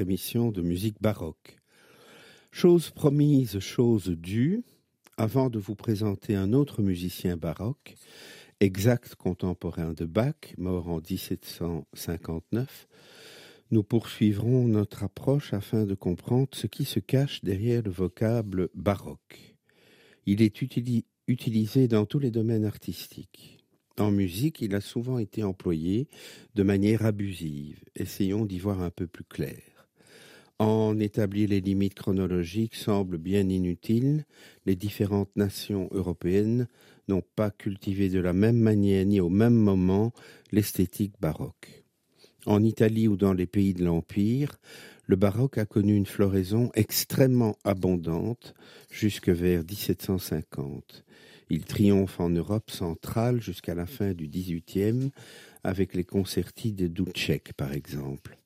Émission de musique baroque. Chose promise, chose due, avant de vous présenter un autre musicien baroque, exact contemporain de Bach, mort en 1759, nous poursuivrons notre approche afin de comprendre ce qui se cache derrière le vocable baroque. Il est utilisé dans tous les domaines artistiques. En musique, il a souvent été employé de manière abusive. Essayons d'y voir un peu plus clair. En établir les limites chronologiques semble bien inutile. Les différentes nations européennes n'ont pas cultivé de la même manière ni au même moment l'esthétique baroque. En Italie ou dans les pays de l'Empire, le baroque a connu une floraison extrêmement abondante jusque vers 1750. Il triomphe en Europe centrale jusqu'à la fin du XVIIIe avec les concertis de Dubček par exemple.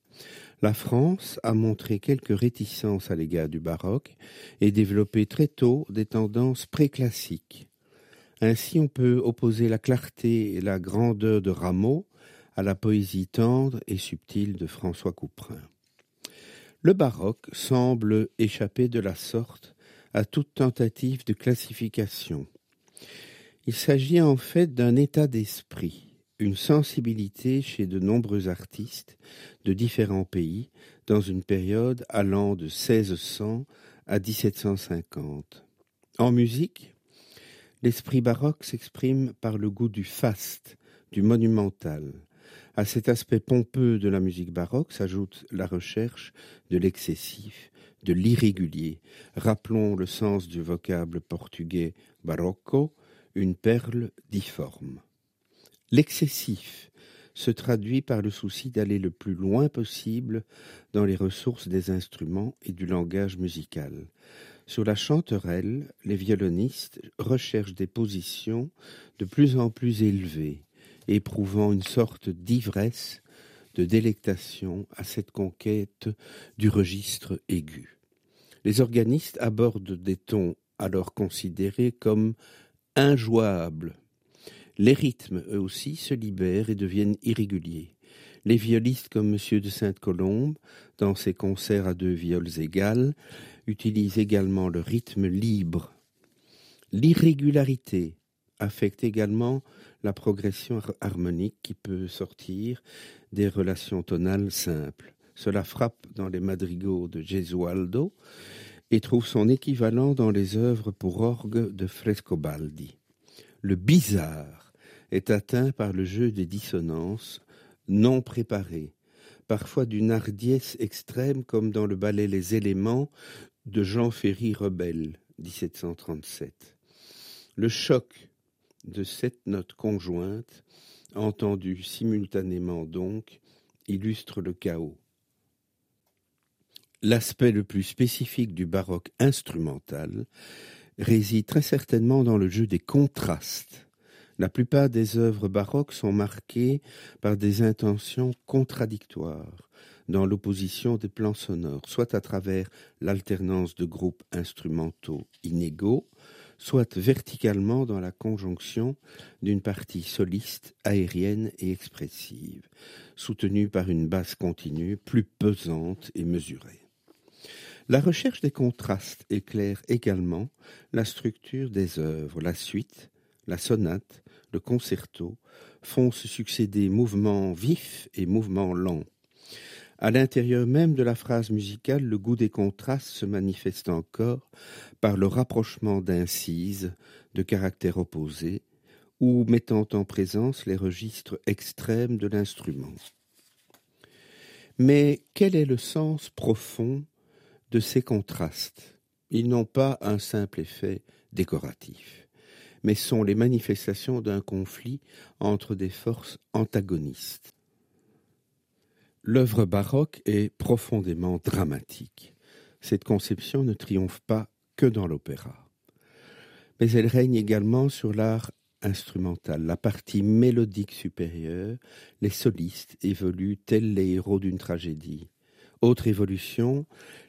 La France a montré quelques réticences à l'égard du baroque et développé très tôt des tendances préclassiques. Ainsi on peut opposer la clarté et la grandeur de Rameau à la poésie tendre et subtile de François Couperin. Le baroque semble échapper de la sorte à toute tentative de classification. Il s'agit en fait d'un état d'esprit, une sensibilité chez de nombreux artistes de différents pays dans une période allant de 1600 à 1750. En musique, l'esprit baroque s'exprime par le goût du faste, du monumental. À cet aspect pompeux de la musique baroque s'ajoute la recherche de l'excessif, de l'irrégulier. Rappelons le sens du vocable portugais barocco, une perle difforme. L'excessif se traduit par le souci d'aller le plus loin possible dans les ressources des instruments et du langage musical. Sur la chanterelle, les violonistes recherchent des positions de plus en plus élevées, éprouvant une sorte d'ivresse, de délectation à cette conquête du registre aigu. Les organistes abordent des tons alors considérés comme injouables. Les rythmes, eux aussi, se libèrent et deviennent irréguliers. Les violistes comme M. de Sainte-Colombe, dans ses concerts à deux viols égales, utilisent également le rythme libre. L'irrégularité affecte également la progression harmonique qui peut sortir des relations tonales simples. Cela frappe dans les madrigaux de Gesualdo, et trouve son équivalent dans les œuvres pour orgue de Frescobaldi. Le bizarre est atteint par le jeu des dissonances non préparées, parfois d'une hardiesse extrême comme dans le ballet Les éléments de Jean Ferry Rebelle, 1737. Le choc de sept notes conjointes, entendues simultanément donc, illustre le chaos. L'aspect le plus spécifique du baroque instrumental réside très certainement dans le jeu des contrastes. La plupart des œuvres baroques sont marquées par des intentions contradictoires dans l'opposition des plans sonores, soit à travers l'alternance de groupes instrumentaux inégaux, soit verticalement dans la conjonction d'une partie soliste, aérienne et expressive, soutenue par une basse continue plus pesante et mesurée. La recherche des contrastes éclaire également la structure des œuvres. La suite, la sonate, le concerto font se succéder mouvements vifs et mouvements lents. À l'intérieur même de la phrase musicale, le goût des contrastes se manifeste encore par le rapprochement d'incises de caractères opposés ou mettant en présence les registres extrêmes de l'instrument. Mais quel est le sens profond de ces contrastes? Ils n'ont pas un simple effet décoratif, mais sont les manifestations d'un conflit entre des forces antagonistes. L'œuvre baroque est profondément dramatique. Cette conception ne triomphe pas que dans l'opéra. Mais elle règne également sur l'art instrumental. La partie mélodique supérieure, les solistes évoluent tels les héros d'une tragédie. Autre évolution,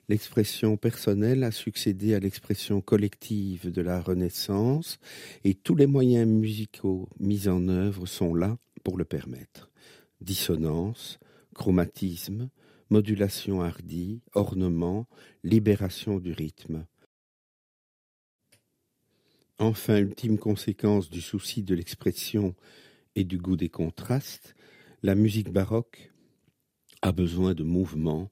l'expression personnelle a succédé à l'expression collective de la Renaissance et tous les moyens musicaux mis en œuvre sont là pour le permettre. Dissonance, chromatisme, modulation hardie, ornement, libération du rythme. Enfin, ultime conséquence du souci de l'expression et du goût des contrastes, la musique baroque a besoin de mouvements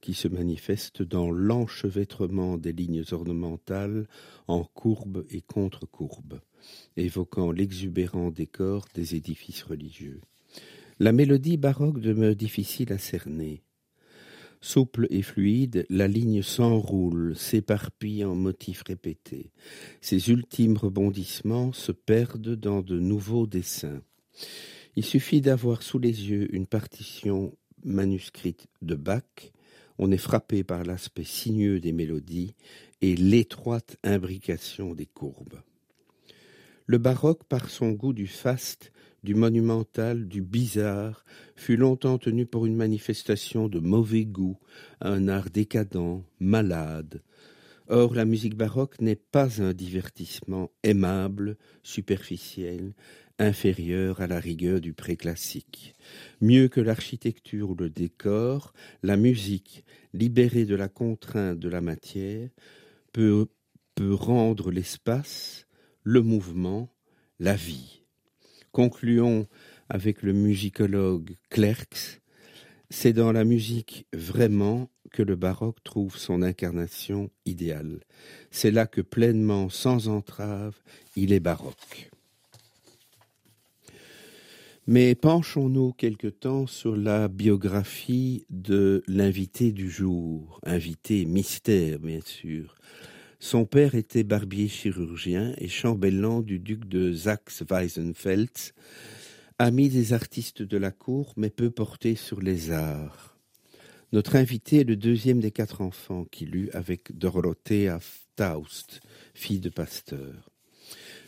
qui se manifestent dans l'enchevêtrement des lignes ornementales en courbes et contre-courbes, évoquant l'exubérant décor des édifices religieux. La mélodie baroque demeure difficile à cerner. Souple et fluide, la ligne s'enroule, s'éparpille en motifs répétés. Ses ultimes rebondissements se perdent dans de nouveaux dessins. Il suffit d'avoir sous les yeux une partition manuscrite de Bach, on est frappé par l'aspect sinueux des mélodies et l'étroite imbrication des courbes. Le baroque, par son goût du faste, du monumental, du bizarre, fut longtemps tenu pour une manifestation de mauvais goût, un art décadent, malade. Or, la musique baroque n'est pas un divertissement aimable, superficiel, inférieur à la rigueur du préclassique. Mieux que l'architecture ou le décor, la musique, libérée de la contrainte de la matière, peut, peut rendre l'espace, le mouvement, la vie. Concluons avec le musicologue Clerks. C'est dans la musique vraiment que le baroque trouve son incarnation idéale. C'est là que pleinement, sans entrave, il est baroque. Mais penchons-nous quelque temps sur la biographie de l'invité du jour, invité mystère bien sûr, son père était barbier chirurgien et chambellan du duc de Saxe-Weisenfels, ami des artistes de la cour, mais peu porté sur les arts. Notre invité est le deuxième des quatre enfants qu'il eut avec Dorothea Taust, fille de pasteur.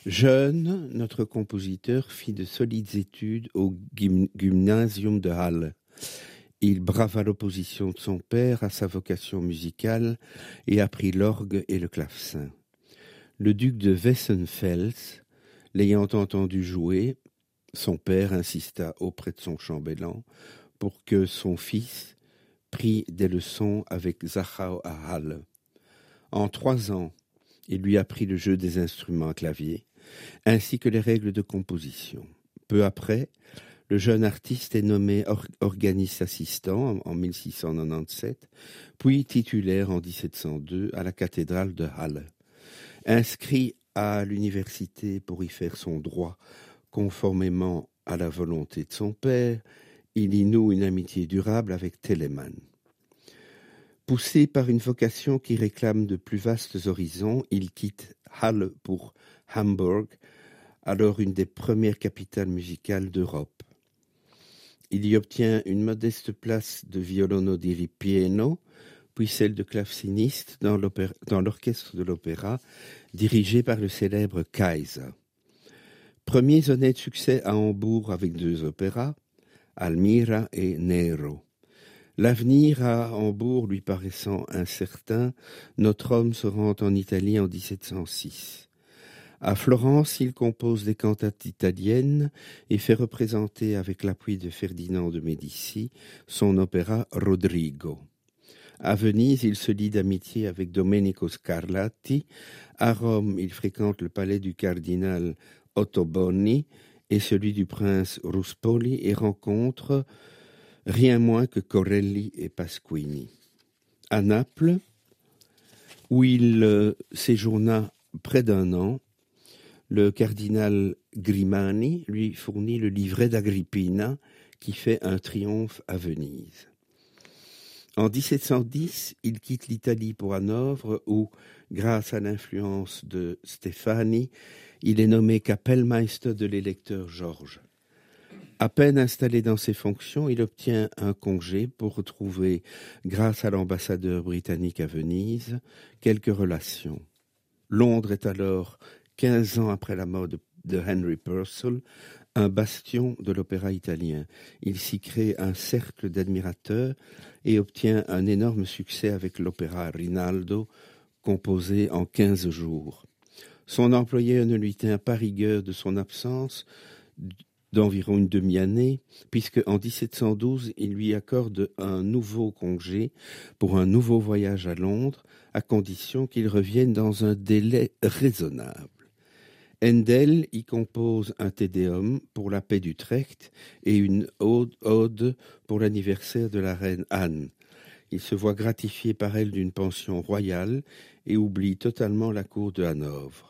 Jeune, notre compositeur fit de solides études au gymnasium de Halle. Il brava l'opposition de son père à sa vocation musicale et apprit l'orgue et le clavecin. Le duc de Wessenfels, l'ayant entendu jouer, son père insista auprès de son chambellan pour que son fils prît des leçons avec Zachau à Halle. En trois ans, il lui apprit le jeu des instruments à clavier, ainsi que les règles de composition. Peu après, le jeune artiste est nommé organiste assistant en 1697, puis titulaire en 1702 à la cathédrale de Halle. Inscrit à l'université pour y faire son droit conformément à la volonté de son père, il y noue une amitié durable avec Telemann. Poussé par une vocation qui réclame de plus vastes horizons, il quitte Halle pour Hamburg, alors une des premières capitales musicales d'Europe. Il y obtient une modeste place de violono di ripieno, puis celle de claveciniste dans l'orchestre de l'opéra, dirigé par le célèbre Kaiser. Premiers honnêtes succès à Hambourg avec deux opéras, Almira et Nero. L'avenir à Hambourg lui paraissant incertain, notre homme se rend en Italie en 1706. À Florence, il compose des cantates italiennes et fait représenter avec l'appui de Ferdinand de Médicis son opéra Rodrigo. À Venise, il se lie d'amitié avec Domenico Scarlatti. À Rome, il fréquente le palais du cardinal Ottoboni et celui du prince Ruspoli et rencontre rien moins que Corelli et Pasquini. À Naples, où il euh, séjourna près d'un an, le cardinal Grimani lui fournit le livret d'Agrippina qui fait un triomphe à Venise. En 1710, il quitte l'Italie pour Hanovre où, grâce à l'influence de Stéphanie, Il est nommé Kapellmeister de l'électeur Georges. À peine installé dans ses fonctions, il obtient un congé pour retrouver, grâce à l'ambassadeur britannique à Venise, quelques relations. Londres est alors, quinze ans après la mort de, Henry Purcell, un bastion de l'opéra italien. Il s'y crée un cercle d'admirateurs et obtient un énorme succès avec l'opéra Rinaldo, composé en quinze jours. Son employeur ne lui tient pas rigueur de son absence d'environ une demi-année, puisque en 1712, il lui accorde un nouveau congé pour un nouveau voyage à Londres, à condition qu'il revienne dans un délai raisonnable. Handel y compose un Tédéum pour la paix d'Utrecht et une ode pour l'anniversaire de la reine Anne. Il se voit gratifié par elle d'une pension royale et oublie totalement la cour de Hanovre.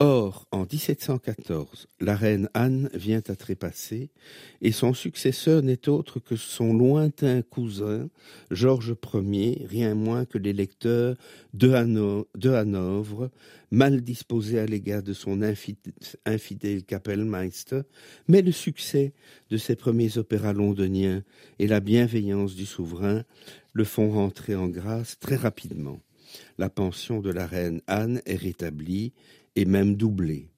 Or, en 1714, la reine Anne vient à trépasser, et son successeur n'est autre que son lointain cousin, Georges Ier, rien moins que l'électeur de, Hanovre, mal disposé à l'égard de son infidèle Kapellmeister, mais le succès de ses premiers opéras londoniens et la bienveillance du souverain le font rentrer en grâce très rapidement. La pension de la reine Anne est rétablie et même doublé.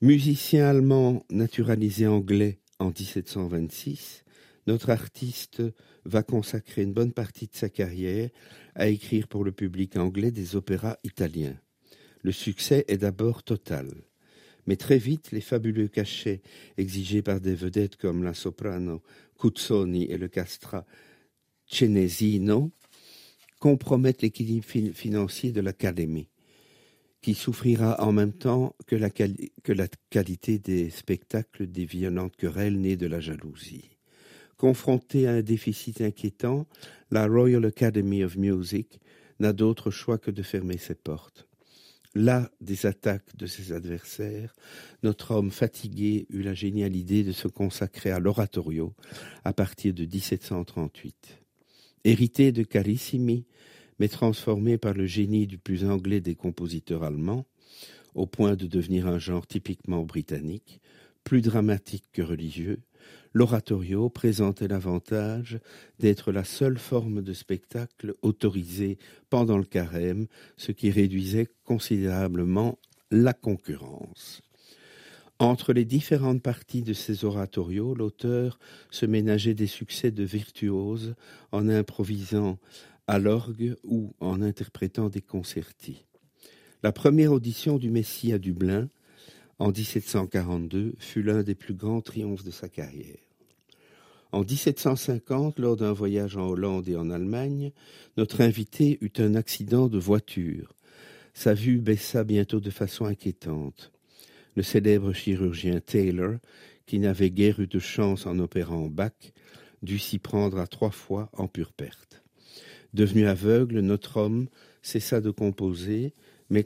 Musicien allemand naturalisé anglais en 1726, notre artiste va consacrer une bonne partie de sa carrière à écrire pour le public anglais des opéras italiens. Le succès est d'abord total. Mais très vite, les fabuleux cachets exigés par des vedettes comme la soprano Cuzzoni et le castra Cenesino compromettent l'équilibre financier de l'Académie qui souffrira en même temps que la, qualité des spectacles des violentes querelles nées de la jalousie. Confrontée à un déficit inquiétant, la Royal Academy of Music n'a d'autre choix que de fermer ses portes. Là des attaques de ses adversaires, notre homme fatigué eut la géniale idée de se consacrer à l'oratorio à partir de 1738. Hérité de Carissimi, mais transformé par le génie du plus anglais des compositeurs allemands, au point de devenir un genre typiquement britannique, plus dramatique que religieux, l'oratorio présentait l'avantage d'être la seule forme de spectacle autorisée pendant le carême, ce qui réduisait considérablement la concurrence. Entre les différentes parties de ces oratorios, l'auteur se ménageait des succès de virtuose en improvisant à l'orgue ou en interprétant des concertis. La première audition du Messie à Dublin, en 1742, fut l'un des plus grands triomphes de sa carrière. En 1750, lors d'un voyage en Hollande et en Allemagne, notre invité eut un accident de voiture. Sa vue baissa bientôt de façon inquiétante. Le célèbre chirurgien Taylor, qui n'avait guère eu de chance en opérant Bach, dut s'y prendre à trois fois en pure perte. Devenu aveugle, notre homme cessa de composer, mais,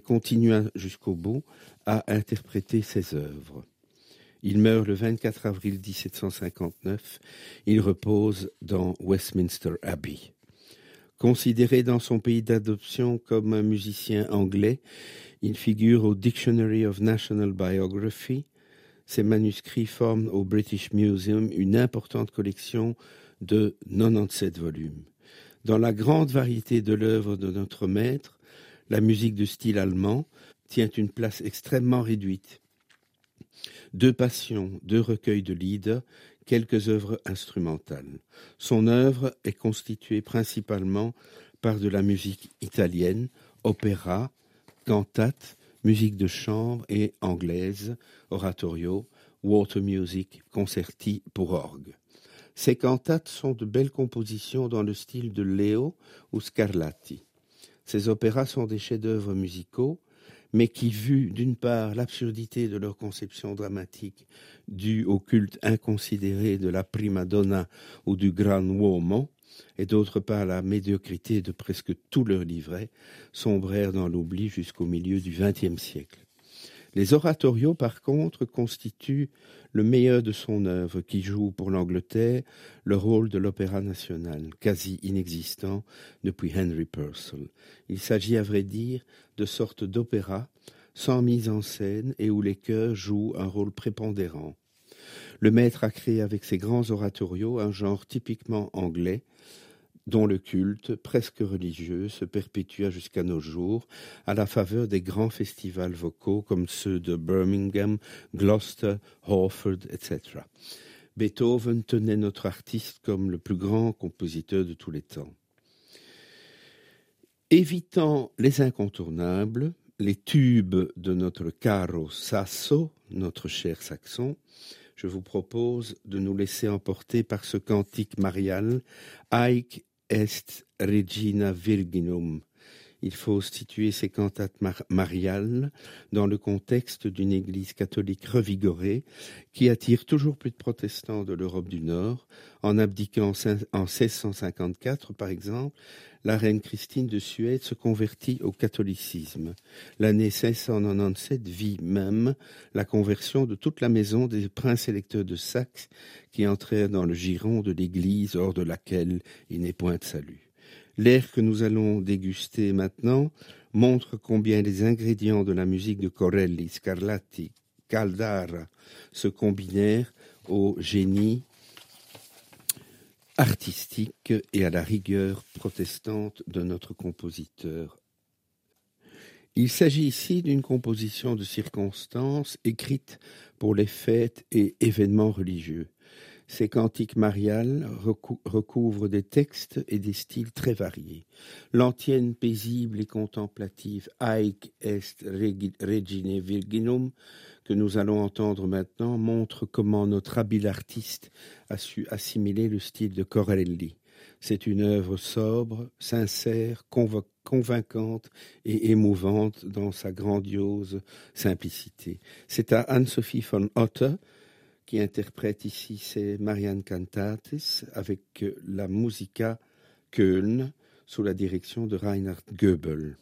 continua jusqu'au bout à interpréter ses œuvres. Il meurt le 24 avril 1759. Il repose dans Westminster Abbey. Considéré dans son pays d'adoption comme un musicien anglais, il figure au Dictionary of National Biography. Ses manuscrits forment au British Museum une importante collection de 97 volumes. Dans la grande variété de l'œuvre de notre maître, la musique de style allemand tient une place extrêmement réduite. Deux passions, deux recueils de lieder, quelques œuvres instrumentales. Son œuvre est constituée principalement par de la musique italienne, opéra, cantate, musique de chambre et anglaise, oratorio, water music, concerti pour orgue. Ces cantates sont de belles compositions dans le style de Leo ou Scarlatti. Ces opéras sont des chefs-d'œuvre musicaux, mais qui, vu d'une part l'absurdité de leur conception dramatique due au culte inconsidéré de la prima donna ou du gran uomo, et d'autre part la médiocrité de presque tous leurs livrets, sombrèrent dans l'oubli jusqu'au milieu du XXe siècle. Les oratorios, par contre, constituent le meilleur de son œuvre, qui joue pour l'Angleterre le rôle de l'opéra national, quasi inexistant depuis Henry Purcell. Il s'agit, à vrai dire, de sortes d'opéra sans mise en scène et où les chœurs jouent un rôle prépondérant. Le maître a créé avec ses grands oratorios un genre typiquement anglais, dont le culte, presque religieux, se perpétua jusqu'à nos jours à la faveur des grands festivals vocaux comme ceux de Birmingham, Gloucester, Hawford, etc. Beethoven tenait notre artiste comme le plus grand compositeur de tous les temps. Évitant les incontournables, les tubes de notre caro Sasso, notre cher saxon, je vous propose de nous laisser emporter par ce cantique marial, Aik est regina virginum. Il faut situer ces cantates mariales dans le contexte d'une église catholique revigorée qui attire toujours plus de protestants de l'Europe du Nord. En abdiquant en 1654, par exemple, la reine Christine de Suède se convertit au catholicisme. L'année 1697 vit même la conversion de toute la maison des princes électeurs de Saxe qui entrèrent dans le giron de l'église hors de laquelle il n'est point de salut. L'air que nous allons déguster maintenant montre combien les ingrédients de la musique de Corelli, Scarlatti, Caldara se combinèrent au génie artistique et à la rigueur protestante de notre compositeur. Il s'agit ici d'une composition de circonstances écrite pour les fêtes et événements religieux. Ces cantiques mariales recouvrent des textes et des styles très variés. L'antienne paisible et contemplative Aec est regine virginum que nous allons entendre maintenant montre comment notre habile artiste a su assimiler le style de Corelli. C'est une œuvre sobre, sincère, convaincante et émouvante dans sa grandiose simplicité. C'est à Anne-Sophie von Otter qui interprète ici ces Marianne Cantates avec la Musica Köln sous la direction de Reinhard Goebel.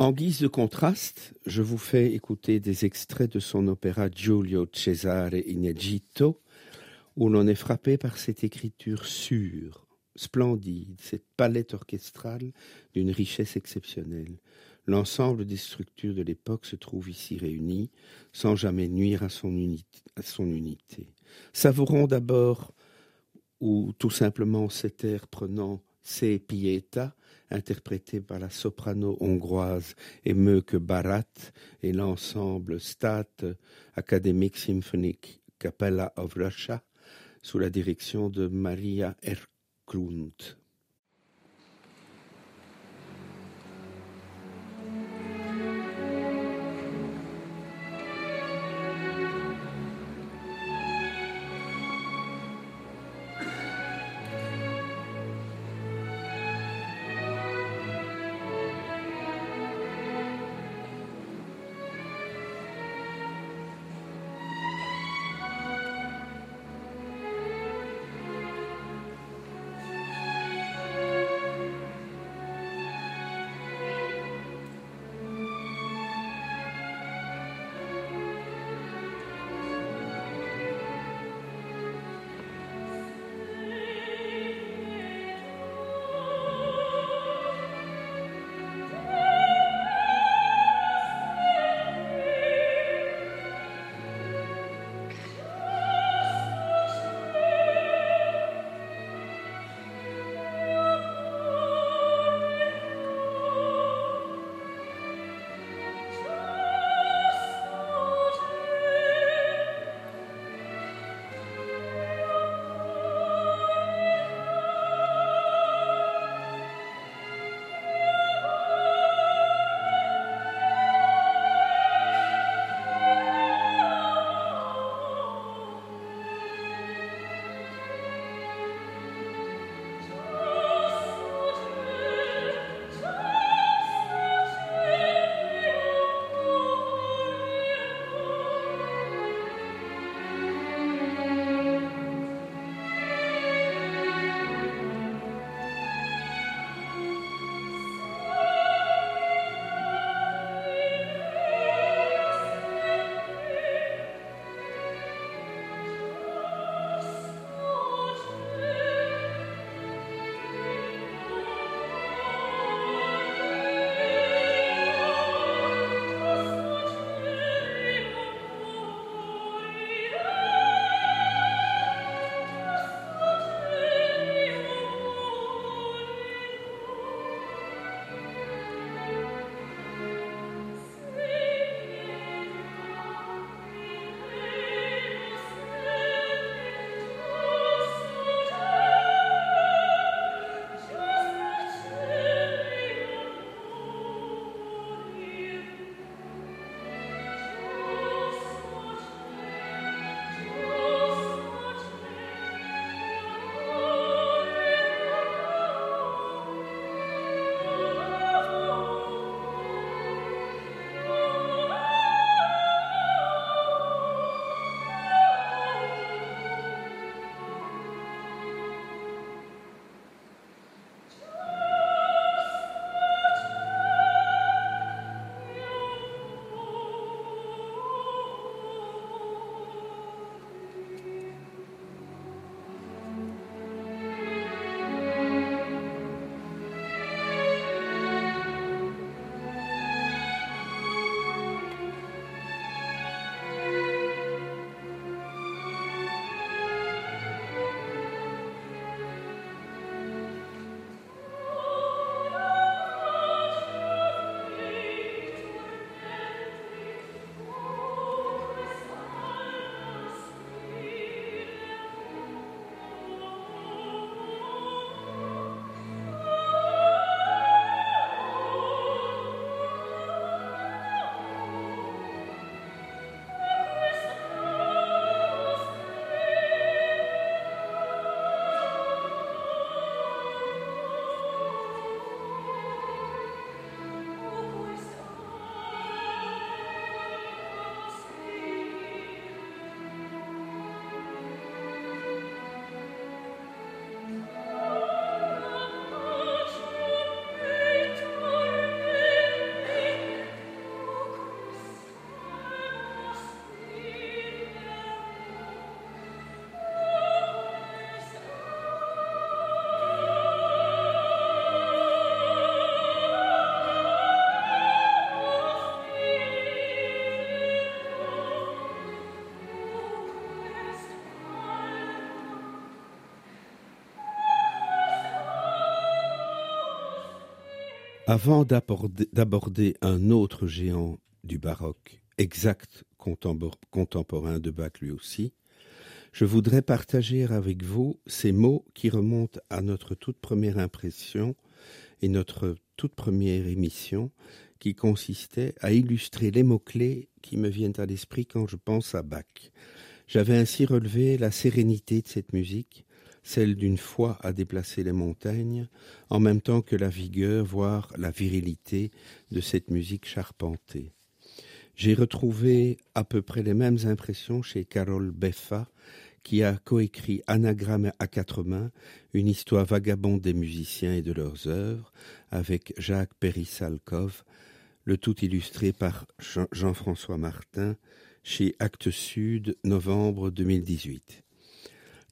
En guise de contraste, je vous fais écouter des extraits de son opéra Giulio Cesare in Egitto, où l'on est frappé par cette écriture sûre, splendide, cette palette orchestrale d'une richesse exceptionnelle. L'ensemble des structures de l'époque se trouve ici réunies, sans jamais nuire à son, unité, à son unité. Savourons d'abord, ou tout simplement cet air prenant Se Pieta, interprété par la soprano hongroise Emeuke Barat et l'ensemble State Academic Symphonic Capella of Russia sous la direction de Maria Erklund. Avant d'aborder un autre géant du baroque, exact contemporain de Bach lui aussi, je voudrais partager avec vous ces mots qui remontent à notre toute première impression et notre toute première émission qui consistait à illustrer les mots-clés qui me viennent à l'esprit quand je pense à Bach. J'avais ainsi relevé la sérénité de cette musique, celle d'une foi à déplacer les montagnes, en même temps que la vigueur, voire la virilité de cette musique charpentée. J'ai retrouvé à peu près les mêmes impressions chez Carole Beffa, qui a coécrit Anagramme à quatre mains, une histoire vagabonde des musiciens et de leurs œuvres, avec Jacques Périssalkov, le tout illustré par Jean-François Martin, chez Actes Sud, novembre 2018.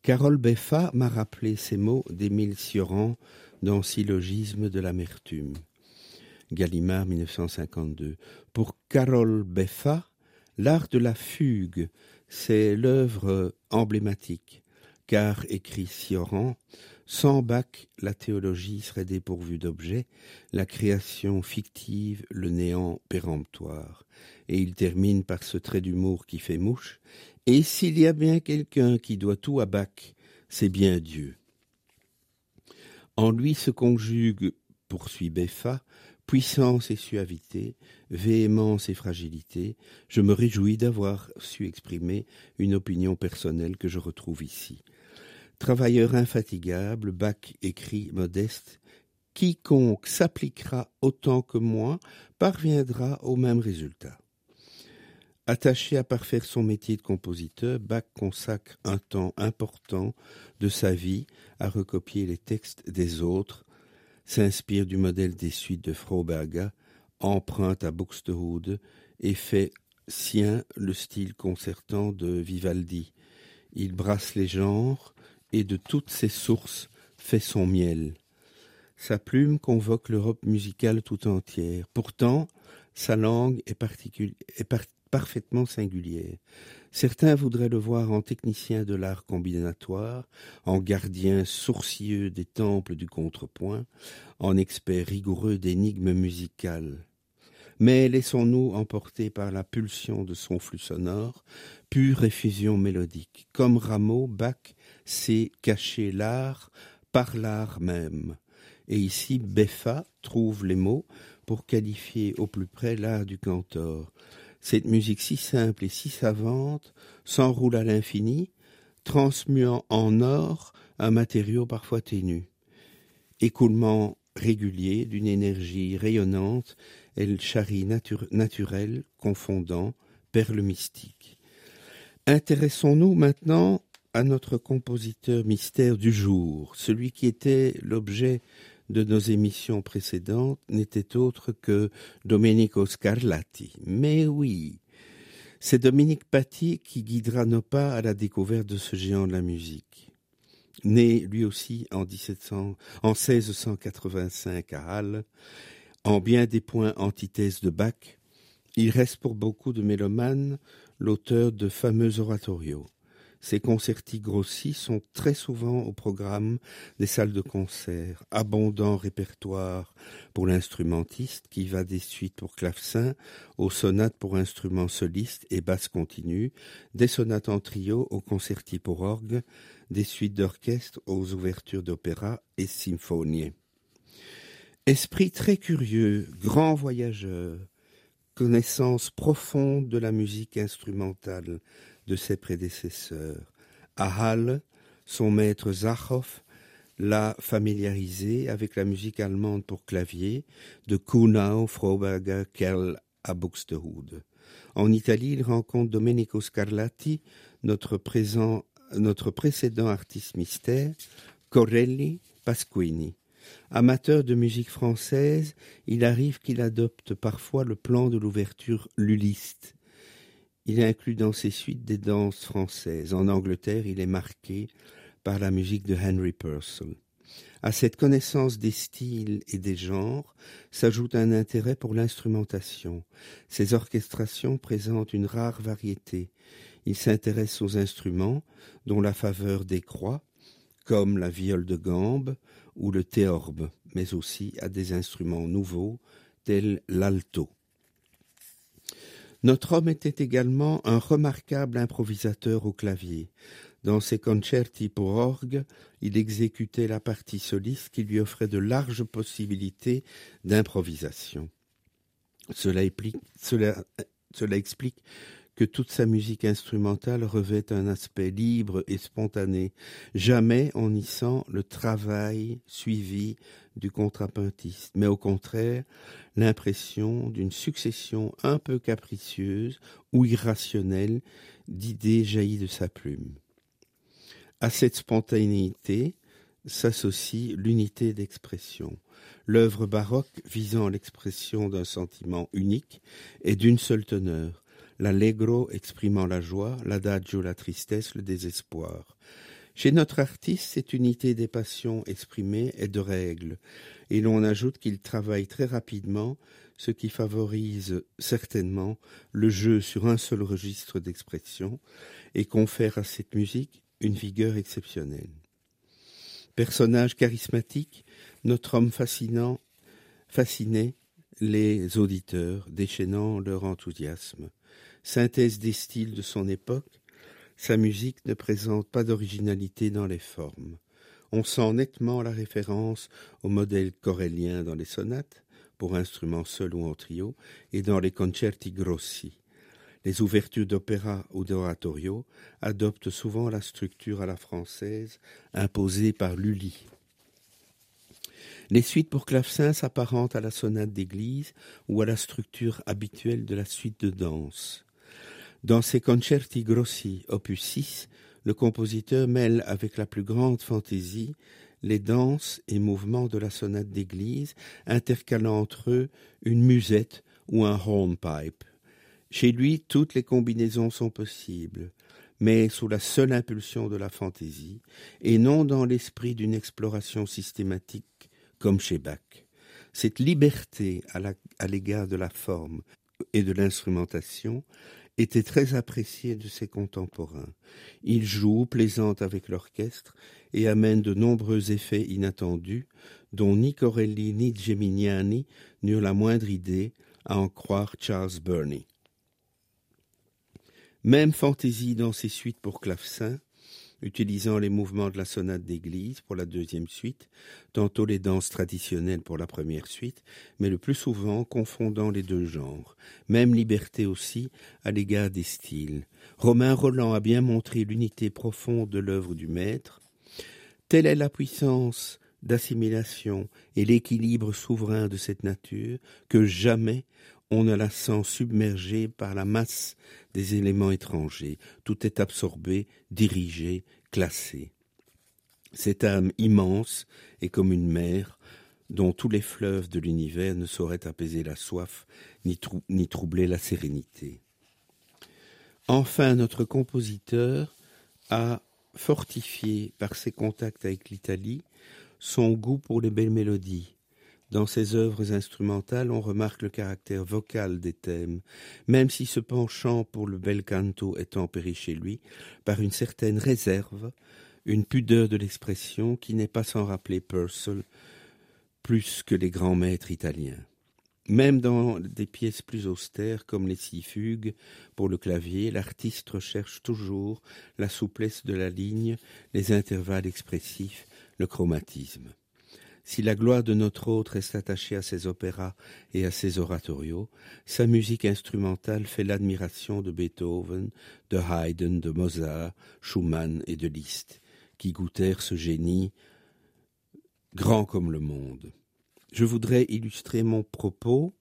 Carole Beffa m'a rappelé ces mots d'Émile Cioran dans Syllogisme de l'amertume. Gallimard 1952. Pour Carole Beffa, l'art de la fugue, c'est l'œuvre emblématique, car, écrit Cioran, sans Bach, la théologie serait dépourvue d'objet, la création fictive, le néant péremptoire. Et il termine par ce trait d'humour qui fait mouche, et s'il y a bien quelqu'un qui doit tout à Bach, c'est bien Dieu. En lui se conjugue, poursuit Beffa, puissance et suavité, véhémence et fragilité, je me réjouis d'avoir su exprimer une opinion personnelle que je retrouve ici. Travailleur infatigable, Bach écrit modeste, quiconque s'appliquera autant que moi parviendra au même résultat. Attaché à parfaire son métier de compositeur, Bach consacre un temps important de sa vie à recopier les textes des autres, s'inspire du modèle des suites de Froberga, emprunte à Buxtehude et fait sien le style concertant de Vivaldi. Il brasse les genres et de toutes ses sources fait son miel. Sa plume convoque l'Europe musicale tout entière. Pourtant, sa langue est, parfaitement singulière. Certains voudraient le voir en technicien de l'art combinatoire, en gardien sourcilleux des temples du contrepoint, en expert rigoureux d'énigmes musicales. Mais laissons-nous emporter par la pulsion de son flux sonore, pure effusion mélodique. Comme Rameau, Bach sait cacher l'art par l'art même. Et ici, Beffa trouve les mots pour qualifier au plus près l'art du cantor. Cette musique si simple et si savante s'enroule à l'infini, transmuant en or un matériau parfois ténu. Écoulement régulier d'une énergie rayonnante, elle charrie naturelle, confondant, perle mystique. Intéressons-nous maintenant à notre compositeur mystère du jour, celui qui était l'objet de nos émissions précédentes n'était autre que Domenico Scarlatti. Mais oui, c'est Dominique Paty qui guidera nos pas à la découverte de ce géant de la musique. Né lui aussi en, 1700, en 1685 à Halle, en bien des points antithèse de Bach, il reste pour beaucoup de mélomanes l'auteur de fameux oratorios. Ces concertis grossis sont très souvent au programme des salles de concert. Abondant répertoire pour l'instrumentiste qui va des suites pour clavecin aux sonates pour instruments solistes et basse continue, des sonates en trio aux concertis pour orgue, des suites d'orchestre aux ouvertures d'opéra et symphonies. Esprit très curieux, grand voyageur, connaissance profonde de la musique instrumentale, de ses prédécesseurs. À Halle, son maître Zachow l'a familiarisé avec la musique allemande pour clavier de Kuhnau, Froberger, Kerl à Buxtehude. En Italie, il rencontre Domenico Scarlatti, notre, présent, notre précédent artiste mystère, Corelli, Pasquini. Amateur de musique française, il arrive qu'il adopte parfois le plan de l'ouverture lulliste, il inclut dans ses suites des danses françaises. En Angleterre, il est marqué par la musique de Henry Purcell. À cette connaissance des styles et des genres s'ajoute un intérêt pour l'instrumentation. Ses orchestrations présentent une rare variété. Il s'intéresse aux instruments, dont la faveur décroît, comme la viole de gambe ou le théorbe, mais aussi à des instruments nouveaux tels l'alto. Notre homme était également un remarquable improvisateur au clavier. Dans ses concerti pour orgue, il exécutait la partie soliste qui lui offrait de larges possibilités d'improvisation. Cela, cela explique que toute sa musique instrumentale revêt un aspect libre et spontané. Jamais on n'y sent le travail suivi du contrapuntiste, mais au contraire l'impression d'une succession un peu capricieuse ou irrationnelle d'idées jaillies de sa plume. À cette spontanéité s'associe l'unité d'expression. L'œuvre baroque visant l'expression d'un sentiment unique est d'une seule teneur, l'allegro exprimant la joie, l'adagio la tristesse, le désespoir. Chez notre artiste, cette unité des passions exprimées est de règle, et l'on ajoute qu'il travaille très rapidement, ce qui favorise certainement le jeu sur un seul registre d'expression et confère à cette musique une vigueur exceptionnelle. Personnage charismatique, notre homme fascinant fascinait les auditeurs, déchaînant leur enthousiasme synthèse des styles de son époque, sa musique ne présente pas d'originalité dans les formes. On sent nettement la référence au modèle corellien dans les sonates, pour instruments seuls ou en trio, et dans les concerti grossi. Les ouvertures d'opéra ou d'oratorio adoptent souvent la structure à la française imposée par Lully. Les suites pour clavecin s'apparentent à la sonate d'église ou à la structure habituelle de la suite de danse. Dans ses concerti grossi, opus 6, le compositeur mêle avec la plus grande fantaisie les danses et mouvements de la sonate d'église, intercalant entre eux une musette ou un hornpipe. Chez lui, toutes les combinaisons sont possibles, mais sous la seule impulsion de la fantaisie, et non dans l'esprit d'une exploration systématique comme chez Bach. Cette liberté à l'égard de la forme et de l'instrumentation était très apprécié de ses contemporains. Il joue, plaisante avec l'orchestre et amène de nombreux effets inattendus dont ni Corelli ni Geminiani n'eurent la moindre idée, à en croire Charles Burney. Même fantaisie dans ses suites pour clavecin, utilisant les mouvements de la sonate d'église pour la deuxième suite, tantôt les danses traditionnelles pour la première suite, mais le plus souvent confondant les deux genres. Même liberté aussi à l'égard des styles. Romain Roland a bien montré l'unité profonde de l'œuvre du maître. Telle est la puissance d'assimilation et l'équilibre souverain de cette nature que jamais on ne la sent submergée par la masse des éléments étrangers. Tout est absorbé, dirigé, classé. Cette âme immense est comme une mer dont tous les fleuves de l'univers ne sauraient apaiser la soif ni, ni troubler la sérénité. Enfin, notre compositeur a fortifié par ses contacts avec l'Italie son goût pour les belles mélodies, dans ses œuvres instrumentales, on remarque le caractère vocal des thèmes, même si ce penchant pour le bel canto est tempéré chez lui par une certaine réserve, une pudeur de l'expression qui n'est pas sans rappeler Purcell plus que les grands maîtres italiens. Même dans des pièces plus austères comme les six fugues pour le clavier, l'artiste recherche toujours la souplesse de la ligne, les intervalles expressifs, le chromatisme. Si la gloire de notre autre est attachée à ses opéras et à ses oratorios, sa musique instrumentale fait l'admiration de Beethoven, de Haydn, de Mozart, Schumann et de Liszt, qui goûtèrent ce génie grand comme le monde. Je voudrais illustrer mon propos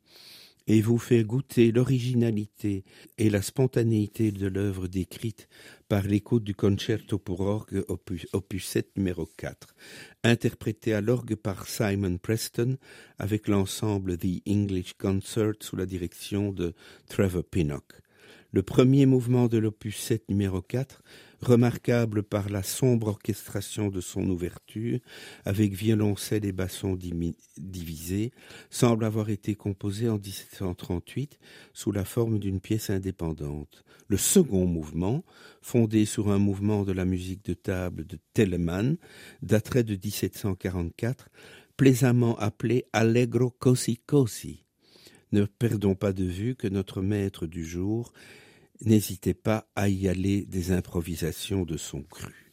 et vous faire goûter l'originalité et la spontanéité de l'œuvre décrite par l'écoute du concerto pour orgue opus, opus 7 numéro 4, interprété à l'orgue par Simon Preston avec l'ensemble The English Concert sous la direction de Trevor Pinnock. Le premier mouvement de l'opus 7 numéro 4 remarquable par la sombre orchestration de son ouverture, avec violoncelle et basson divisés, semble avoir été composé en 1738 sous la forme d'une pièce indépendante. Le second mouvement, fondé sur un mouvement de la musique de table de Telemann, daterait de 1744, plaisamment appelé Allegro Cosi Cosi. Ne perdons pas de vue que notre maître du jour n'hésitait pas à y aller des improvisations de son cru.